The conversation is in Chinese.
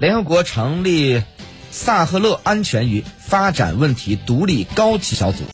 联合国成立萨赫勒安全与发展问题独立高级小组。